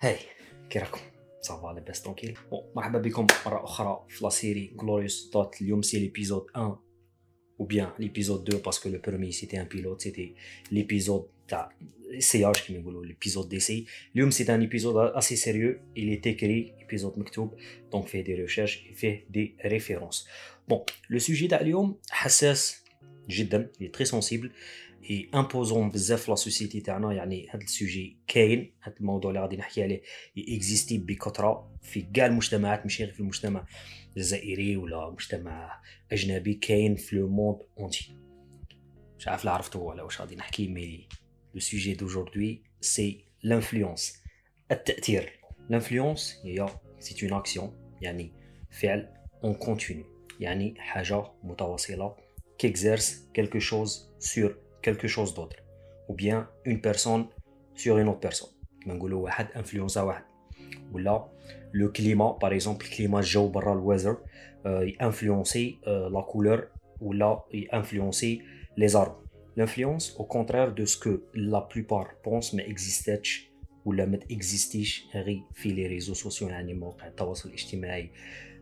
هاي كي راكم صافا لاباس ترونكيل بون مرحبا بكم مره اخرى في لا سيري غلوريوس دوت اليوم سي ليبيزود 1 ou bien l'épisode 2 parce que le premier c'était un pilote c'était l'épisode essayage qui me l'épisode d'essai اليوم c'est un épisode assez sérieux il est écrit épisode مكتوب donc fait des recherches et fait des références bon le sujet تاع اليوم حساس جدا il est très sensible اي امبوزون بزاف في لا سوسيتي تاعنا يعني هذا السوجي كاين. هذا الموضوع اللي غادي نحكي عليه اكزيستي بكثرة في كاع المجتمعات ماشي غير في المجتمع الجزائري ولا مجتمع أجنبي كاين في لو موند اونتي مش عارف لا عرفتو ولا واش غادي نحكي مي لو سوجي دوجوردي سي لانفلونس التأثير. لانفلونس هي سي اون اكسيون يعني فعل اون كونتينيو يعني حاجة متواصلة كيكزيرس كيلكو شوز سور quelque chose d'autre ou bien une personne sur une autre personne كما نقولوا واحد انفلونسا واحد ولا لو كليما باغ اكزومبل كليما الجو برا الوزر انفلونسي لا كولور ولا انفلونسي لي زارب l'influence au contraire de ce que la plupart pensent ما existاتش ولا ما تاكزيستيش غير في لي ريزو سوسيو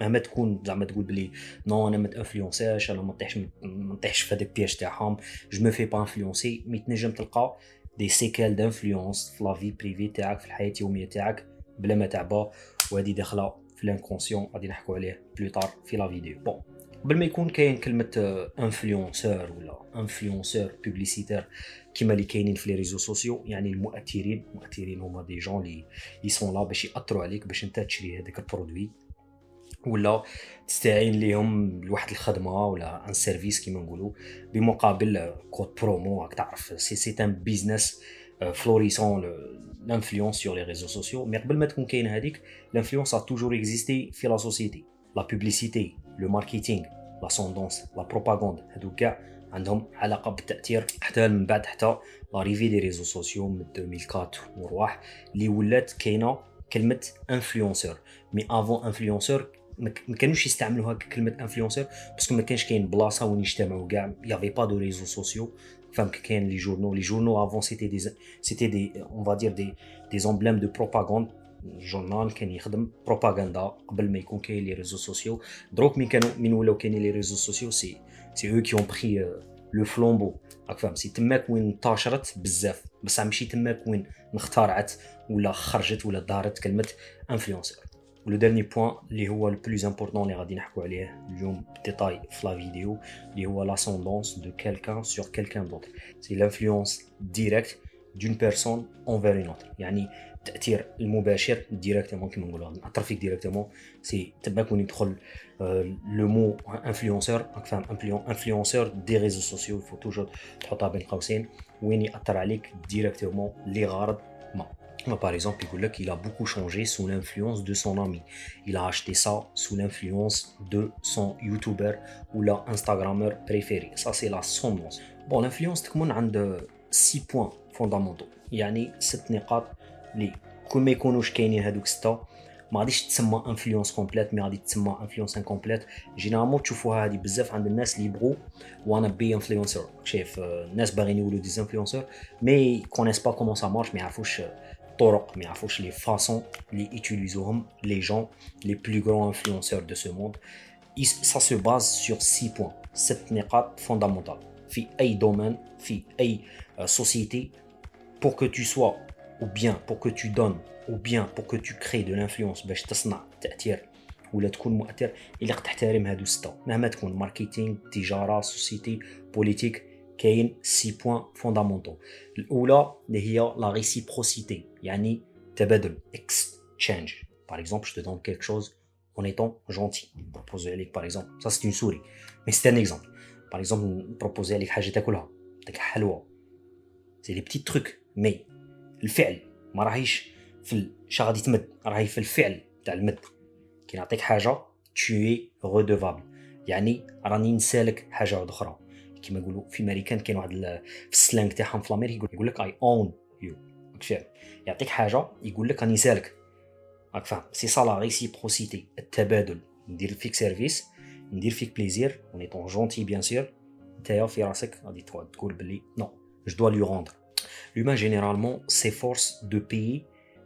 مهما تكون زعما تقول بلي نو أنا ما تأنفلونساش أنا ما نطيحش ما نطيحش في هذاك البياج تاعهم جو مو في با انفلونسي مي تنجم تلقى دي سيكال دانفلونس في لا في بريفي تاعك في الحياة اليومية تاعك بلا ما تعبى. وهذه داخلة في الانكونسيون غادي نحكوا عليه بلو طار في لا فيديو بون قبل ما يكون كاين كلمة انفلونسور ولا انفلونسور بوبليسيتير كيما اللي كاينين في لي ريزو سوسيو يعني المؤثرين. المؤثرين هما دي جون اللي يسون لا باش يأثروا عليك باش أنت تشري هذاك البرودوي. ولا تستعين ليهم لواحد الخدمة ولا ان سيرفيس كيما نقولوا بمقابل كود برومو راك تعرف سي سي ان بيزنس فلوريسون لانفلونس سور لي ريزو سوسيو مي قبل ما تكون كاين هذيك لانفلونس ا توجور اكزيستي في لا سوسيتي لا بوبليسيتي لو ماركتينغ لا سوندونس لا بروباغوند هادو كاع عندهم علاقة بالتأثير حتى من بعد حتى لا ريفي دي ريزو سوسيو من 2004 ورواح اللي ولات كاينة كلمة انفلونسور مي افون انفلونسور ما كانوش يستعملوها كلمة انفلونسور باسكو ما كانش كاين بلاصة وين يجتمعوا كاع. يافي با دو ريزو سوسيو فهم كاين لي جورنو لي جورنو افون سيتي دي سيتي دي اون فا دير دي دي زومبليم دو بروباغوند جورنال كان يخدم بروباغندا قبل ما يكون كاين لي ريزو سوسيو دروك مين كانوا من ولاو كاينين لي ريزو سوسيو سي سي أو كي اون بري لو فلومبو راك فاهم سي تماك وين انتشرت بزاف. بصح ماشي تماك وين اخترعت ولا خرجت ولا دارت كلمة انفلونسور ولو ديرني بوان اللي هو البلوز امبورطون اللي غادي نحكوا عليه اليوم ديتاي في لا فيديو اللي هو لاسوندونس دو كيلكان سور كيلكان دوتر سي لانفلونس ديريكت دون بيرسون انفير اون اوتر يعني التاثير المباشر ديريكتومون كيما نقولوا ناثر فيك ديريكتومون سي تماك وين يدخل لو مو انفلونسور راك فاهم انفلونسور دي ريزو سوسيو فو توجور تحطها بين قوسين وين ياثر عليك ديريكتومون لغرض ما par exemple, il a beaucoup changé sous l'influence de son ami. Il a acheté ça sous l'influence de son YouTuber ou la Instagrammeur préféré. Ça, c'est la tendance. Bon, l'influence, a 6 points fondamentaux. يعني ست نقاط اللي كل ما يكونوش كاينين هذوك سته ما غاديش تسمى انفلونس كومبليت مي غادي تسمى انفلونس انكومبليت جينيرالمون تشوفوها هذه بزاف عند الناس اللي يبغوا وانا بي انفلونسر شايف الناس باغيين يولوا دي انفلونسر مي كونيس با كومون سا مارش ما يعرفوش طرق ما يعرفوش لي فاسون اللي يوتيليزوهم لي جون لي بلو غران انفلونسور دو سو موند ça se base sur 6 points ست نقاط فوندامونتال في اي دومين في اي société pour que tu sois ou bien pour que tu donnes ou bien pour que tu crées de l'influence باش تصنع تأثير ولا تكون مؤثر الا تحترم هادو سته مهما تكون ماركتينغ تجاره سوسيتي بوليتيك كاين سي بوين فوندامونتو الاولى اللي هي لا ريسيبروسيتي يعني تبادل اكسشينج باغ اكزومبل جو دون كيلك شوز en étant gentil. Proposer avec par exemple, ça c'est une souris. Mais c'est un exemple. Par exemple, proposer avec حاجة تاكلها. تاك حلوة. C'est des petits trucs. Mais الفعل ما راهيش في اش غادي تمد راهي في الفعل تاع المد كي نعطيك حاجه tu es redevable يعني راني نسالك حاجه واحده اخرى كيما يقولوا في أمريكان كاين واحد في السلانج تاعهم في الامريك يقول لك اي اون يو يعطيك حاجة يقول لك راني نسالك راك فاهم. سي سا لا ريسيبروسيتي التبادل. ندير فيك سيرفيس ندير فيك بليزير اون ايتون جونتي بيان سور نتايا في راسك غادي تقول بلي نو جو دوا لي روندر لومان جينيرالمون سيفورس دو بيي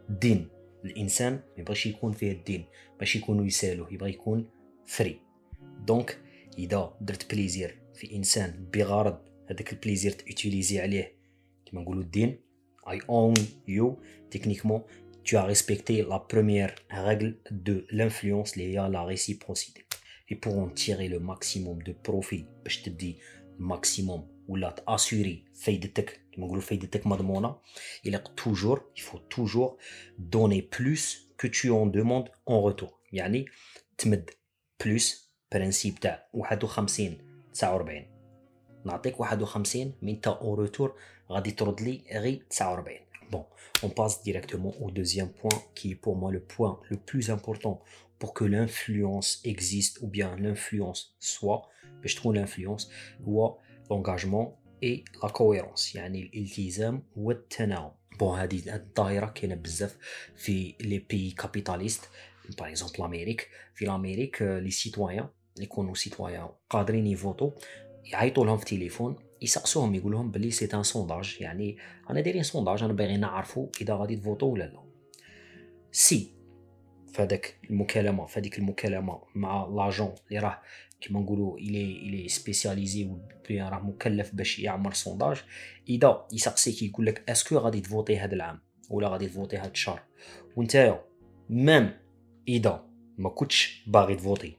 دين الإنسان ما يبغيش يكون فيه الدين باش يكونوا يسالوه يبغي يكون فري دونك اذا درت بليزير في انسان بغرض هذاك البليزير تيوتيليزي عليه كما نقولوا الدين اي اون يو تكنيكمون tu as respecté la première règle de l'influence liée à la réciprocité. Et pour en tirer le maximum de profit, je te dis maximum ولا تاسوري فايدتك كما نقولوا فايدتك مضمونه il est toujours il faut toujours donner plus que tu en demandes en retour يعني تمد بلوس برانسيب تاع 51 49 نعطيك 51 من انت اون روتور غادي ترد لي غير 49 Bon, on passe directement au deuxième point qui est pour moi le point le plus important pour que l'influence existe ou bien l'influence soit, je trouve l'influence, ou l'engagement et la cohérence يعني الالتزام والتناغم بون هذه الظاهره كاينه بزاف في لي بي كابيتاليست باغ اكزومبل لامريك في لامريك لي سيتويان اللي يكونوا سيتويان قادرين يفوتو يعيطوا لهم في التليفون يسقسوهم يقول لهم بلي سي ان سونداج يعني أنا دايرين سونداج أنا باغي نعرفوا إذا غادي تفوتو ولا لا. سي فهذاك المكالمة فهذيك المكالمة مع لاجون اللي راه كيما نقولوا الي الي سبيسياليزي راه مكلف باش يعمر سونداج إذا يسقسيك يقول لك اسكو غادي تفوتي هذا العام ولا غادي تفوتي هذا الشهر؟ وانت ميم إذا ما كنتش باغي تفوتي.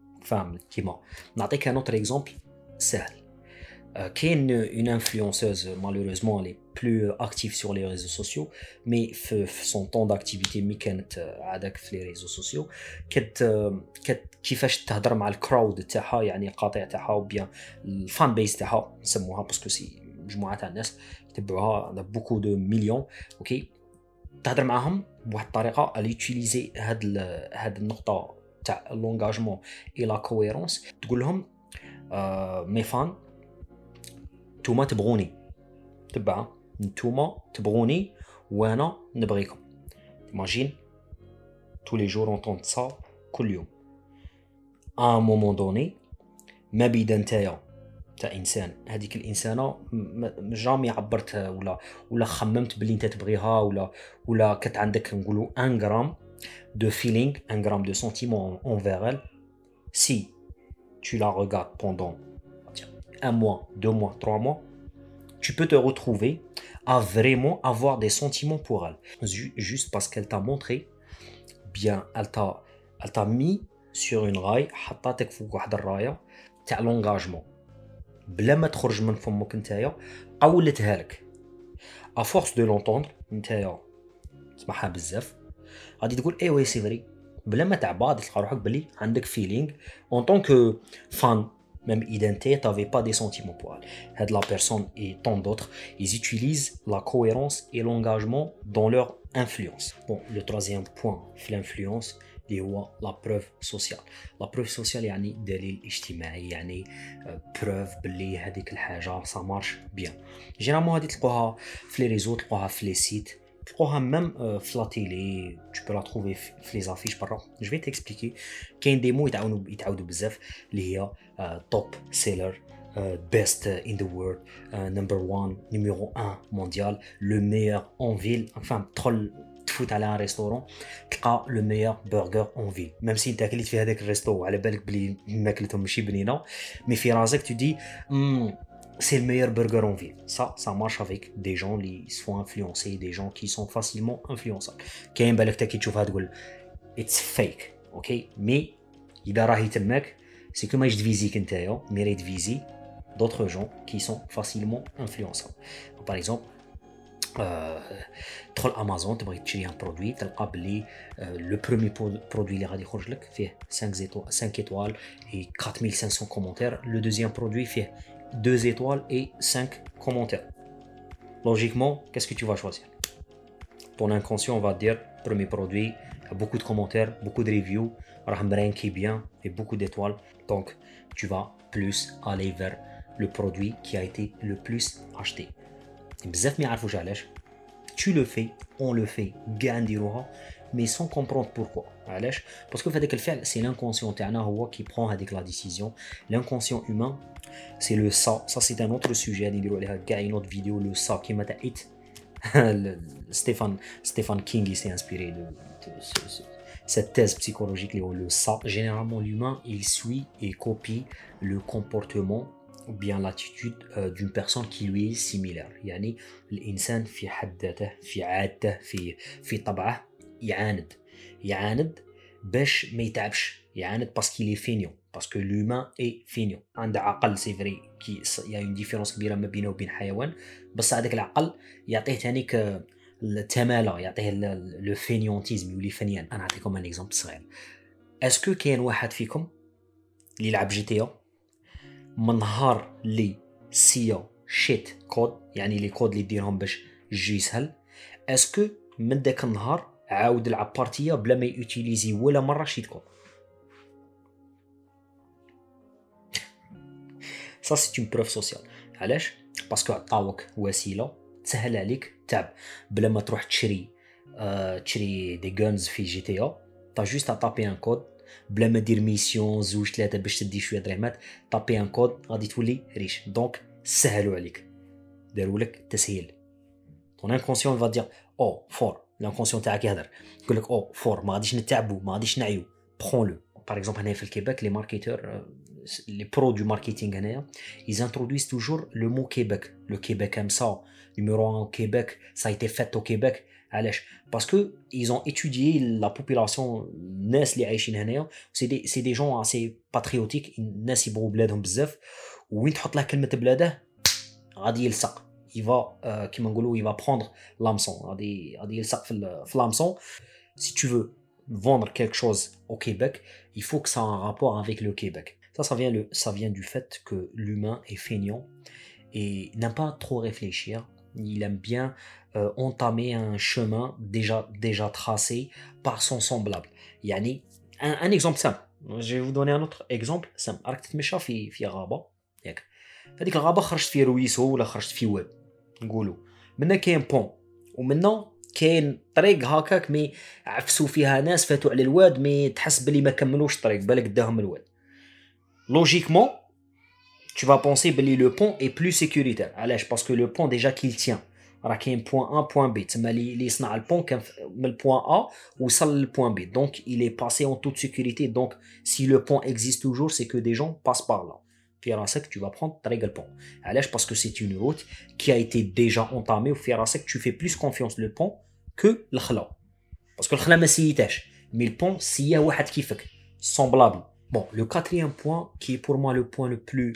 صالحهم فاهم كيما نعطيك ان اوتر اكزومبل سهل كاين اون انفلونسوز مالوريزمون اللي بلو اكتيف سور لي ريزو سوسيو مي في سون طون داكتيفيتي مي كانت هذاك في لي ريزو سوسيو كت كت كيفاش تهضر مع الكراود تاعها يعني القطيع تاعها وبيان الفان بيس تاعها نسموها باسكو سي مجموعه تاع الناس يتبعوها بوكو دو مليون اوكي تهضر معاهم بواحد الطريقه اللي يوتيليزي هاد هاد النقطه تاع لونغاجمون اي لا كويرونس تقول لهم آه مي فان نتوما تبغوني. تبع نتوما تبغوني وأنا نبغيكم. Imagine tous les jours entendre ça كل يوم. Un moment donné ما بيدا نتايا تاع إنسان. هذيك الإنسانة جامي عبرت ولا ولا خممت بلي أنت تبغيها ولا ولا كانت عندك نقولوا ان غرام de feeling un gramme de sentiment envers elle si tu la regardes pendant un mois, deux mois, trois mois, tu peux te retrouver à vraiment avoir des sentiments pour elle. Juste parce qu'elle t'a montré, bien, elle t'a, elle t'a mis sur une raille, حطاتك فوق واحد الرايه تاع l'engagement. بلا ما تخرج من فمك نتايا قولتها لك. À force de l'entendre نتايا تسمعها بزاف غادي تقول اي وي سي فري بلا ما تعبى تلقى روحك بلي عندك فيلينغ اون طون كو فان même identité, tu n'avais pas des sentiments pour elle. La personne et tant d'autres, ils utilisent la cohérence et l'engagement dans leur influence. Bon, le troisième point, l'influence, la preuve sociale. La preuve sociale, يعني دليل اجتماعي يعني preuve بلي هذيك الحاجة ça marche bien. Généralement هذه تلقوها في les réseaux, تلقوها في les sites, تلقوها même euh, في لا تيلي tu peux la trouver في les affiches برا je vais t'expliquer كاين دي مو يتعاونوا يتعاودوا بزاف اللي هي توب سيلر best in the world uh, number one numéro 1 mondial le meilleur en ville enfin تدخل تفوت على ان ريستورون تلقى لو ميور برجر اون فيل ميم سي انت كليت في هذاك الريستو وعلى بالك بلي ماكلتهم ماشي بنينه مي في راسك تو دي c'est le meilleur burger en ville. Ça, ça marche avec des gens qui se font influencer, des gens qui sont facilement influençables. كاين بالك تا كي تشوفها تقول it's fake, ok Mais إذا راهي تماك c'est que ما يجد نتايا مي راه تفيزي d'autres gens qui sont facilement influençables. Par exemple, تدخل امازون تبغي تشري ان برودوي تلقى بلي لو برومي برودوي اللي غادي يخرج لك فيه 5 5 étoiles et 4500 commentaires le deuxième produit فيه 2 étoiles et 5 commentaires. Logiquement, qu'est-ce que tu vas choisir? Ton inconscient va dire premier produit, beaucoup de commentaires, beaucoup de reviews, qui est bien et beaucoup d'étoiles. Donc, tu vas plus aller vers le produit qui a été le plus acheté. Tu le fais, on le fait, gagne mais sans comprendre pourquoi. Parce que c'est l'inconscient qui prend la décision. L'inconscient humain, c'est le ça. Ça, c'est un autre sujet. Il y a une autre vidéo, le ça qui m'a dit. Stephen, Stephen King s'est inspiré de, cette thèse psychologique, le ça. Généralement, l'humain, il suit et copie le comportement ou bien l'attitude euh, d'une personne qui lui est similaire. يعني الإنسان في حد ذاته في عادته في في طبعه يعاند يعاند باش ما يتعبش يعاند باسكو لي فينيون باسكو لومان اي فينيون عنده عقل سي فري كي يا اون ديفيرونس كبيرة ما بينه وبين حيوان بس هذاك العقل يعطيه ثانيك التمالة يعطيه لو فينيونتيزم يولي فنيان. أنا نعطيكم ان اكزومبل صغير. اسكو كاين واحد فيكم اللي يلعب جي تي أو من نهار اللي سيا شيت كود يعني لي كود اللي ديرهم باش الجو يسهل اسكو من داك النهار عاود لعب بارتيه بلا ما يوتيليزي ولا مرة شيت كود سا سي اون بروف سوسيال علاش باسكو عطاوك وسيله تسهل عليك تعب بلا ما تروح تشري آه تشري دي غونز في جي تي أو تا جوست طابي ان كود بلا ما دير ميسيون زوج ثلاثة باش تدي شوية درهمات طابي ان كود غادي تولي ريش دونك سهلوا عليك داروا لك تسهيل طون انكونسيون فا دير أو فور لانكونسيون تاعك يهدر يقول لك او فور ما غاديش نتعبوا ما غاديش نعيو برون لو باغ اكزومبل هنايا في الكيباك لي ماركتور لي برو دو ماركتينغ هنايا ils introduisent toujours le mot Québec le Québec aime ça numéro 1 au Québec ça a été fait au Québec علاش باسكو ils ont étudié la population الناس اللي عايشين هنايا سي دي سي دي جون اسي باتريوتيك الناس يبغوا بلادهم بزاف وين تحط له كلمه بلاده غادي يلصق il va euh, il va prendre l'hameçon l'hameçon si tu veux vendre quelque chose au Québec il faut que ça ait un rapport avec le Québec ça ça vient le ça vient du fait que l'humain est feignant et n'aime pas trop réfléchir il aime bien euh, entamer un chemin déjà déjà tracé par son semblable yani un, un exemple simple je vais vous donner un autre exemple simple راك تتمشى في في غابه ياك هذيك الغابه خرجت في رويسو ولا خرجت في واد نقولوا منا كاين بون ومنا كاين طريق هكاك مي عفسوا فيها ناس فاتوا على الواد مي تحس بلي ما كملوش الطريق بالك داهم الواد لوجيكمون tu vas penser بلي لو بون اي بلو سيكوريتير علاش باسكو لو بون ديجا كيل تيان راه كاين بوان ا بوان بي تما اللي يصنع البون كان من البوان ا وصل للبوان بي دونك il est passé en toute sécurité donc si le pont existe toujours c'est que des gens passent par là في راسك tu vas prendre طريق البون علاش باسكو سي une route qui a été déjà entamée وفي راسك tu fais plus confiance le pont que الخلا باسكو الخلا ما سيتاش مي البون سياه واحد كيفك semblable bon le quatrième point qui est pour moi le point le plus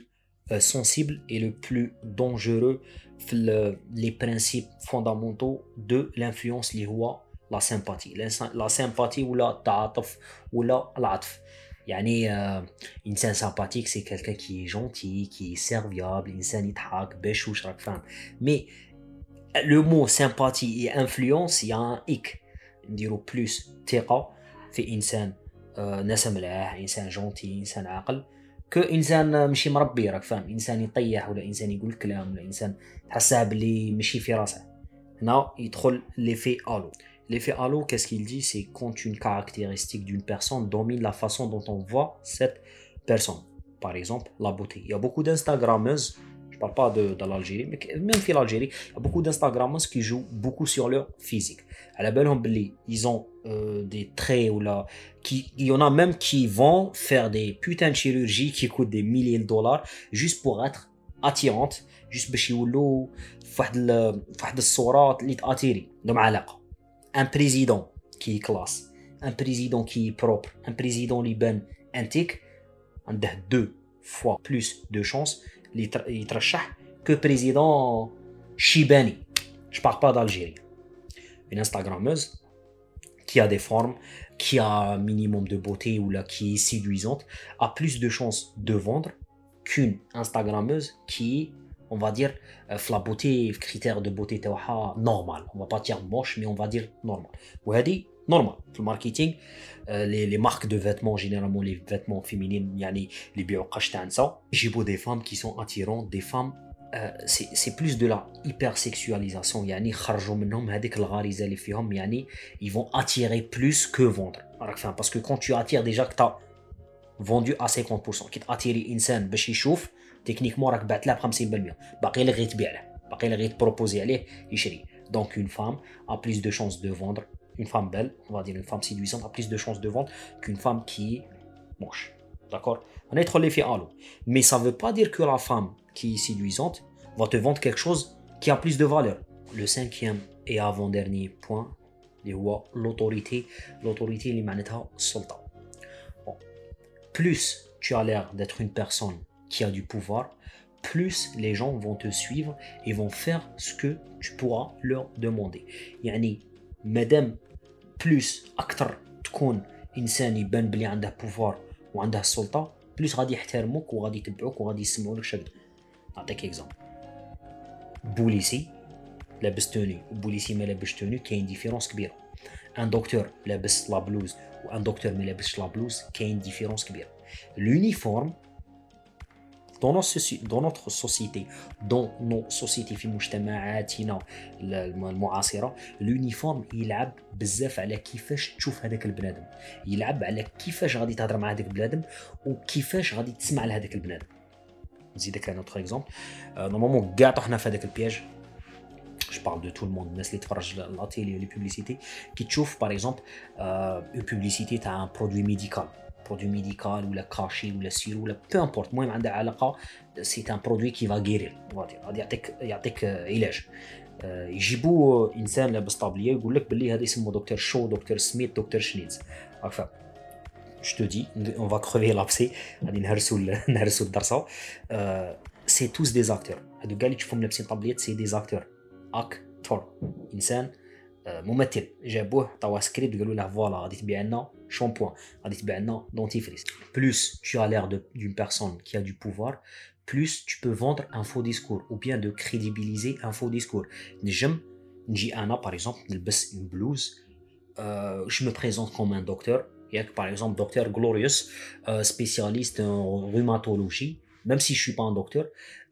euh, sensible et le plus dangereux les principes fondamentaux de l'influence اللي هو la sympathie la sympathie ou la تعاطف ولا العطف يعني إنسان سامباتيك سي كالكان كي جونتي كي سيرفيابل إنسان يضحك باش راك فاهم. مي لو مو سامباتي اي انفلونس يا ايك نديرو بلوس ثقة في إنسان ناس ملاح إنسان جونتي إنسان عاقل. كو إنسان ماشي مربي راك فاهم. إنسان يطيح ولا إنسان يقول كلام ولا إنسان تحسها بلي ماشي في راسه. Là, il troll l'effet halo. L'effet halo, qu'est-ce qu'il dit? C'est quand une caractéristique d'une personne domine la façon dont on voit cette personne. Par exemple, la beauté. Il y a beaucoup d'Instagrammeuses, je ne parle pas de, l'Algérie, mais même si l'Algérie, il y a beaucoup d'Instagrammeuses qui jouent beaucoup sur leur physique. À la belle ils ont euh, des traits ou là. Il y en a même qui vont faire des putains de chirurgies qui coûtent des milliers de dollars juste pour être attirantes, juste pour qu'ils aient une sorte de attirée, un président qui est classe, un président qui est propre, un président liban antique, on a deux fois plus de chances que président Chibani. Je parle pas d'Algérie. Une Instagrammeuse qui a des formes, qui a un minimum de beauté ou là qui est séduisante, a plus de chances de vendre qu'une Instagrammeuse qui on va dire, euh, la beauté, critère de beauté normal. On va pas dire moche, mais on va dire normal. Ou dit normal. Le marketing, euh, les, les, marques de vêtements, généralement les vêtements féminins, yani les bio ça. J'ai beau des femmes qui sont attirantes, des femmes euh, c'est plus de la hypersexualisation yani yani ils vont attirer plus que vendre parce que quand tu attires déjà que tu as vendu à 50% qui t'attire insan باش يشوف تكنيكمون راك بعت له ب 50% باقي لك غير تبيع له باقي لك غير تبروبوزي عليه يشري دونك اون فام a plus de chances de vendre une femme belle on va dire une femme séduisante a plus de chances de vendre qu'une femme qui est moche d'accord on est trop l'effet halo mais ça veut pas dire que la femme qui est séduisante va te vendre quelque chose qui a plus de valeur le cinquième et avant-dernier point l'autorité l'autorité اللي معناتها السلطه bon. plus tu as l'air d'être une personne qui a du pouvoir, plus les gens vont te suivre et vont faire ce que tu pourras leur demander. Yani, madame, plus أكثر تكون إنسان يبان بلي عنده pouvoir وعنده السلطة plus غادي يحترموك وغادي يتبعوك وغادي يسمعوا لك شكل نعطيك اكزامبل بوليسي لابس توني وبوليسي ما لابس توني كاين ديفيرونس كبيره ان دكتور لابس لا بلوز وان دكتور ما لابسش لا بلوز كاين ديفيرونس كبيره l'uniforme dans notre, dans notre société, dans nos sociétés في مجتمعاتنا المعاصرة اليونيفورم يلعب بزاف على كيفاش تشوف هذاك البنادم يلعب على كيفاش غادي تهضر مع هذاك البنادم وكيفاش غادي تسمع لهذاك البنادم نزيدك انا اوتر اكزومبل نورمالمون كاع طحنا في هذاك البياج je parle de tout le monde الناس اللي تفرج لا تيلي لي بوبليسيتي كي تشوف باغ اكزومبل اون بوبليسيتي تاع ان برودوي ميديكال برودوي ميديكال ولا كاشي ولا سيرو ولا بو امبورت المهم عندها علاقه سي ان برودوي كي فا غيرير غادي يعطيك يعطيك علاج يجيبوا انسان لابس طابليه يقول لك باللي هذا اسمه دكتور شو دكتور سميت دكتور شنيدز عارفه جو تو دي اون فا كروفي لابسي غادي نهرسوا نهرسوا الدرسه سي توس دي زاكتور هادو كاع اللي تشوفهم لابسين طابليات سي دي زاكتور اكتور انسان ممثل جابوه عطاوه سكريبت قالوا له فوالا غادي تبيع لنا shampoing, dentifrice. Plus tu as l'air d'une personne qui a du pouvoir, plus tu peux vendre un faux discours ou bien de crédibiliser un faux discours. J'aime, par exemple, une blouse, euh, je me présente comme un docteur, par exemple docteur Glorious, euh, spécialiste en rhumatologie, Si je suis pas un docteur,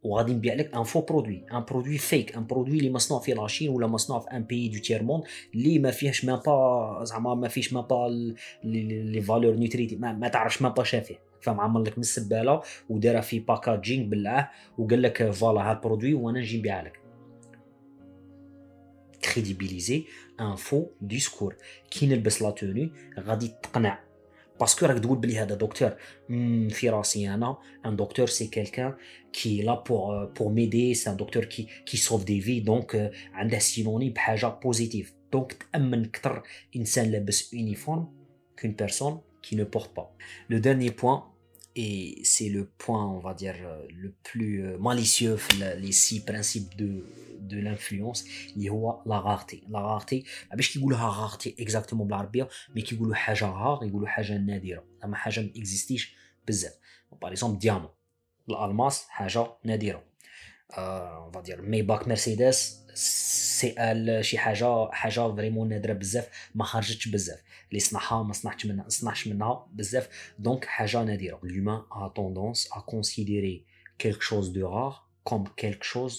وغادي نبيع لك ان فو برودوي ان برودوي فيك ان برودوي اللي مصنوع في لاشين ولا مصنوع في ان بيي دو تير موند اللي ما فيهش ما با زعما ما فيش ما با لي فالور نيوتريتي ما, ما تعرفش ما با شافيه فهم عمل لك من السباله ودارها في باكاجينغ بالله وقال لك فوالا هاد البرودوي وأنا نجي نبيعها لك كريديبيليزي ان فو ديسكور كي نلبس لا توني غادي تقنع باسكو راك تقول بلي هذا دكتور في راسي انا ان دكتور سي كيلكان كي لا بور بور ميدي سي ان دكتور كي كي سوف دي في دونك عنده سينوني بحاجه بوزيتيف دونك تامن اكثر انسان لابس يونيفورم كون بيرسون qui ne porte pas. Le dernier point, et c'est le point, on va dire, le plus malicieux, les six principes de, de l'influence اللي هو لا غارتي لا غارتي باش كيقولوها غارتي اكزاكتومون بالعربيه مي كيقولوا حاجه غار يقولوا حاجه نادره زعما حاجه ما اكزيستيش بزاف باغ اكزومبل ديامون الالماس حاجه نادره اون فادير ميباك مرسيدس سي ال شي حاجه حاجه فريمون نادره بزاف ما خرجتش بزاف اللي صنعها ما صنعتش منها صنعش منها بزاف دونك حاجة نادره l'humain a tendance à considérer quelque chose de rare comme quelque chose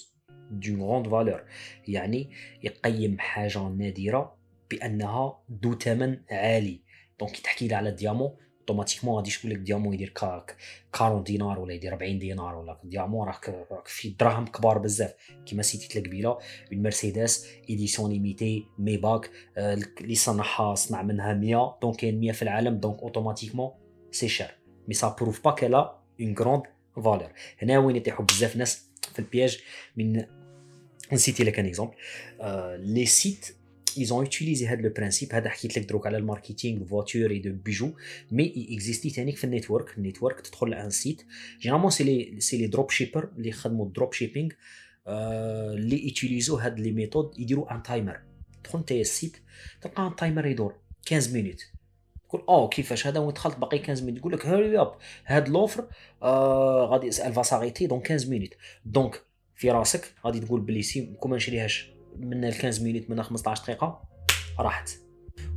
d'une grande valeur. يعني يقيم حاجة نادره بانها ذو ثمن عالي دونك تحكي لي على الديامون اوتوماتيكمون غادي تقول لك ديامون يدير 40 دينار ولا يدير 40 دينار ولا ديامون راك راك في دراهم كبار بزاف. كيما سيتيت لك قبيله اون مرسيدس ايديسيون ليميتي ميباك اللي صنعها صنع منها 100 دونك كاين 100 في العالم دونك أوتوماتيكمون سي شير مي سا بروف با كالا اون غروند فالور هنا وين يطيحوا بزاف ناس في البياج من نسيتي لك ان اكزومبل لي سيت ils ont utilisé le principe. هذا حكيت لك دروك على الماركتينغ فواتور اي دو بيجو مي اكزيستي ثاني في النيتورك النيتورك تدخل على ان سيت جينيرالمون سي لي سي لي دروب شيبر اللي يخدموا الدروب شيبينغ اللي يوتيليزو هاد لي ميثود يديروا ان تايمر تدخل أنت السيت تلقى ان تايمر يدور 15 مينوت تقول آه كيفاش؟ هذا وين دخلت؟ باقي 15 مينوت يقول لك هيري اب هاد لوفر آه غادي الفا ساغيتي دون 15 مينوت دونك في راسك غادي تقول بلي سي كون ما نشريهاش من ال 15 مينوت من 15 دقيقة راحت.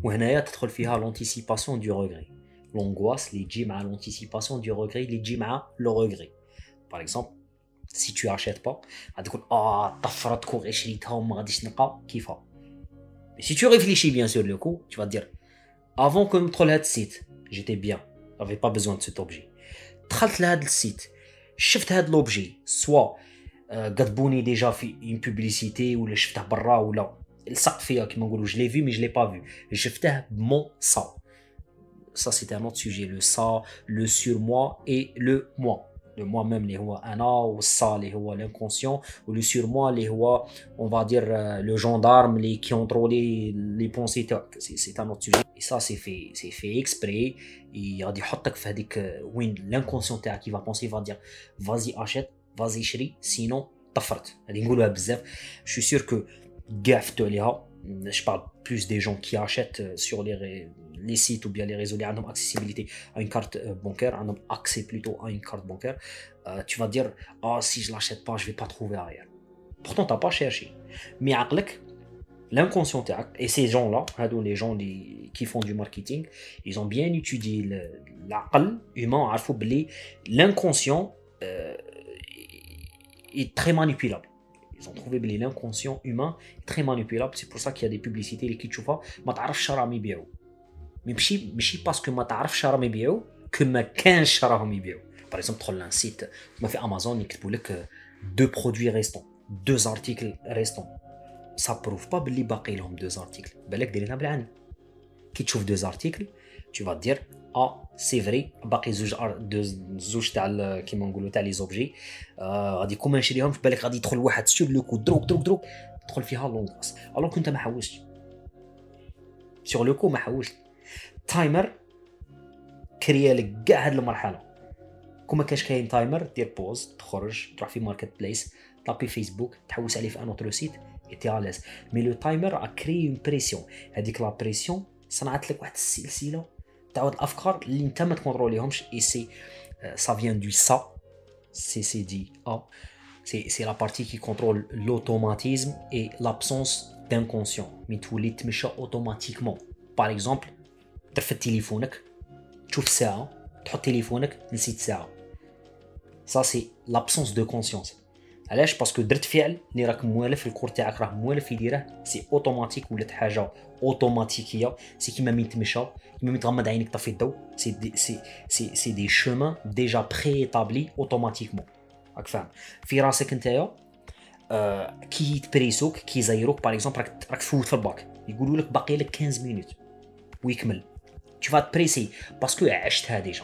وهنايا تدخل فيها لونتيسيباسيون دو روغري لونغواس اللي تجي مع لونتيسيباسيون دو روغري اللي تجي مع لو روغري باغ اكزومبل سي تو اشيت با غادي تقول آه طفرت كو غير شريتها وما غاديش نلقى كيفها سي تو ريفليشي بيان سور لو كو تو دير افون كو ندخل هاد السيت جيتي بيان جافي با بيزوان دو سيت اوبجي دخلت لهاد السيت شفت هاد لوبجي سوا قدبوني ديجا في اون بوبليسيتي ولا شفته برا ولا لصق فيها كيما نقولوا جو لي في مي جو لي با في شفته بمون سا ça c'est un autre sujet le ça le sur moi et le moi le moi même اللي هو انا والسا اللي هو l'inconscient و le sur moi اللي هو on va dire le gendarme اللي qui contrôle les pensées تاعك c'est un autre sujet et ça c'est fait c'est fait exprès غادي يحطك في هذيك وين l'inconscient تاعك qui va penser va dire vas-y achète فازي شري سينو طفرت هذه نقولوها بزاف جو سور كو كاع فتو عليها je parle plus des gens qui achètent sur les, les sites ou bien les réseaux, ils ont accessibilité à une carte bancaire, ils ont accès plutôt à une carte bancaire. Euh, tu vas dire, ah, si je l'achète pas, je vais pas trouver ailleurs. Pourtant, tu n'as pas cherché. Mais l'inconscient, et ces gens-là, les gens qui font du marketing, ils ont bien étudié l'aql humain, l'inconscient. Euh, est très manipulable. Ils ont trouvé que l'inconscient humain est très manipulable. C'est pour ça qu'il y a des publicités les كتشوفها ما تعرفش راهم يبيعوا. ماشي ماشي باسكو ما تعرفش راهم يبيعوا que ما كانش راهم يبيعوا. Par exemple تدخل لان سيت كما في امازون يكتبوا لك دو برودوي ريستون دو زارتيكل ريستون سا بروف با باللي باقي لهم دو زارتيكل بالك دايرينها بالعين كي تشوف دو زارتيكل tu vas dire آه سي فري باقي زوج زوج تاع كيما نقولوا تاع لي زوبجي غادي كون ما نشريهمش بالك غادي يدخل واحد سور لو كو دروك دروك دروك تدخل فيها لونغاس الوغ كنت ما حوشتش سيغ لو كو ما حوشت تايمر كريا لك كاع هاد المرحله كون ما كاش كاين تايمر دير بوز تخرج تروح في ماركت بليس طابي فيسبوك تحوس عليه في ان اوتر سيت تي الاز مي لو تايمر ا كري اون بريسيون هذيك لا بريسيون صنعت لك واحد السلسله تاع الافكار اللي انت ما تكونتروليهمش اي سي سا فيان دو سا سي سي دي ا سي سي لا بارتي كي كونترول لوتوماتيزم اي لابسونس دانكونسيون مي تولي تمشى اوتوماتيكمون باغ اكزومبل ترفد تليفونك تشوف الساعه تحط تليفونك نسيت ساعه سا سي لابسونس دو كونسيونس علاش؟ باسكو درت فعل اللي راك موالف الكور تاعك راه موالف يديره سي اوتوماتيك ولات حاجة اوتوماتيكيه سي كيما مين تمشى كيما مين تغمض عينيك طفي الضوء سي دي سي سي سي دي شومان ديجا بري ايطابلي اوتوماتيكمون راك فاهم؟ في راسك نتايا آه كي يتبريسوك كي يزيروك باغ اكزومبل راك راك تفوت في الباك. يقولوا لك باقي لك 15 مينوت ويكمل. Tu vas te presser. باسكو عشتها ديجا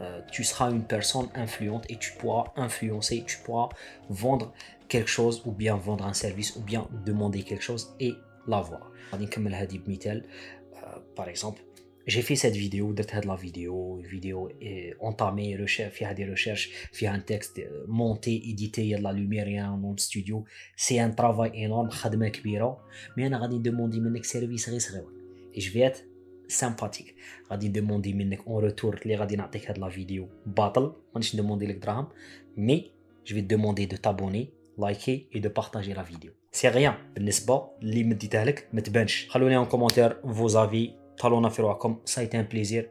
Euh, tu seras une personne influente et tu pourras influencer, tu pourras vendre quelque chose ou bien vendre un service ou bien demander quelque chose et l'avoir. Euh, par exemple, j'ai fait cette vidéo, de la vidéo, une vidéo entamée, recherche, des recherches, faire un texte euh, monté, édité, il y a de la lumière, il y a un home studio. C'est un travail énorme, mais on a demandé service, et je vais être sympathique غادي ندوموندي منك اون روتور اللي غادي نعطيك هاد لا فيديو باطل مانيش ندوموندي لك دراهم مي je vais te demander de t'abonner liker et de partager la vidéo c'est rien بالنسبه اللي مديتها لك ما تبانش خلوني en commentaire vos avis طالونا في رواحكم ça a été un plaisir